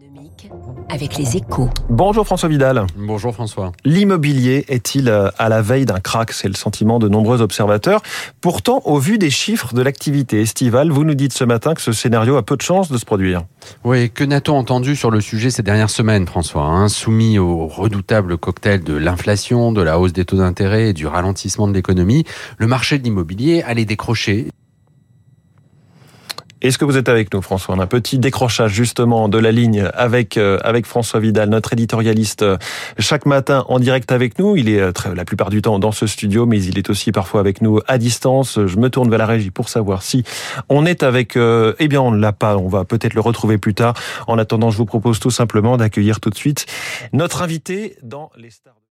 économique avec les échos. Bonjour François Vidal. Bonjour François. L'immobilier est-il euh, à la veille d'un crack? C'est le sentiment de nombreux observateurs. Pourtant, au vu des chiffres de l'activité estivale, vous nous dites ce matin que ce scénario a peu de chances de se produire. Oui, que n'a-t-on entendu sur le sujet ces dernières semaines, François hein? Soumis au redoutable cocktail de l'inflation, de la hausse des taux d'intérêt et du ralentissement de l'économie, le marché de l'immobilier allait décrocher est-ce que vous êtes avec nous, François? On a un petit décrochage justement de la ligne avec euh, avec François Vidal, notre éditorialiste, euh, chaque matin en direct avec nous. Il est euh, la plupart du temps dans ce studio, mais il est aussi parfois avec nous à distance. Je me tourne vers la régie pour savoir si on est avec. eh bien, on ne l'a pas. On va peut-être le retrouver plus tard. En attendant, je vous propose tout simplement d'accueillir tout de suite notre invité dans les stars.